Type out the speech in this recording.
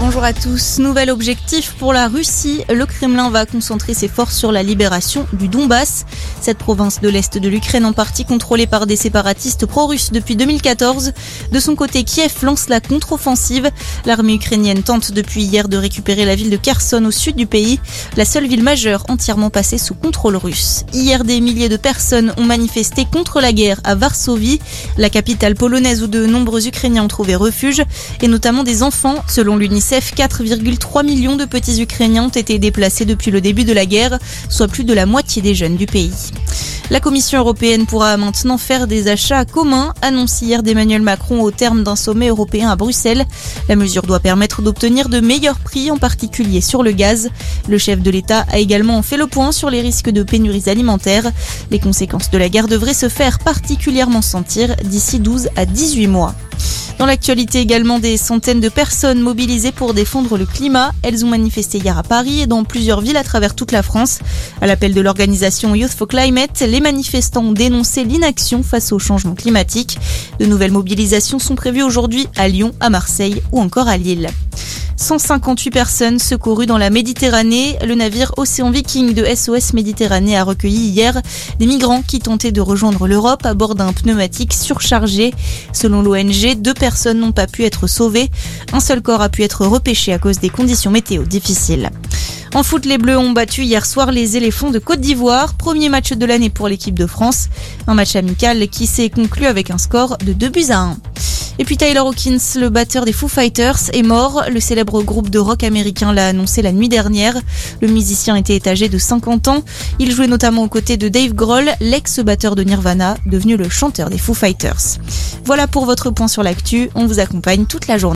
Bonjour à tous. Nouvel objectif pour la Russie. Le Kremlin va concentrer ses forces sur la libération du Donbass. Cette province de l'Est de l'Ukraine en partie contrôlée par des séparatistes pro-russes depuis 2014. De son côté, Kiev lance la contre-offensive. L'armée ukrainienne tente depuis hier de récupérer la ville de Kherson au sud du pays, la seule ville majeure entièrement passée sous contrôle russe. Hier, des milliers de personnes ont manifesté contre la guerre à Varsovie, la capitale polonaise où de nombreux Ukrainiens ont trouvé refuge, et notamment des enfants, selon l'UNICEF 4,3 millions de petits Ukrainiens ont été déplacés depuis le début de la guerre, soit plus de la moitié des jeunes du pays. La Commission européenne pourra maintenant faire des achats communs, annoncé hier d'Emmanuel Macron au terme d'un sommet européen à Bruxelles. La mesure doit permettre d'obtenir de meilleurs prix, en particulier sur le gaz. Le chef de l'État a également fait le point sur les risques de pénuries alimentaires. Les conséquences de la guerre devraient se faire particulièrement sentir d'ici 12 à 18 mois. Dans l'actualité également, des centaines de personnes mobilisées pour défendre le climat. Elles ont manifesté hier à Paris et dans plusieurs villes à travers toute la France. À l'appel de l'organisation Youth for Climate, les manifestants ont dénoncé l'inaction face au changement climatique. De nouvelles mobilisations sont prévues aujourd'hui à Lyon, à Marseille ou encore à Lille. 158 personnes secourues dans la Méditerranée. Le navire Océan Viking de SOS Méditerranée a recueilli hier des migrants qui tentaient de rejoindre l'Europe à bord d'un pneumatique surchargé. Selon l'ONG, deux personnes n'ont pas pu être sauvées. Un seul corps a pu être repêché à cause des conditions météo difficiles. En foot, les Bleus ont battu hier soir les éléphants de Côte d'Ivoire. Premier match de l'année pour l'équipe de France. Un match amical qui s'est conclu avec un score de 2 buts à 1. Et puis Tyler Hawkins, le batteur des Foo Fighters, est mort. Le célèbre groupe de rock américain l'a annoncé la nuit dernière. Le musicien était âgé de 50 ans. Il jouait notamment aux côtés de Dave Grohl, l'ex-batteur de Nirvana, devenu le chanteur des Foo Fighters. Voilà pour votre point sur l'actu. On vous accompagne toute la journée.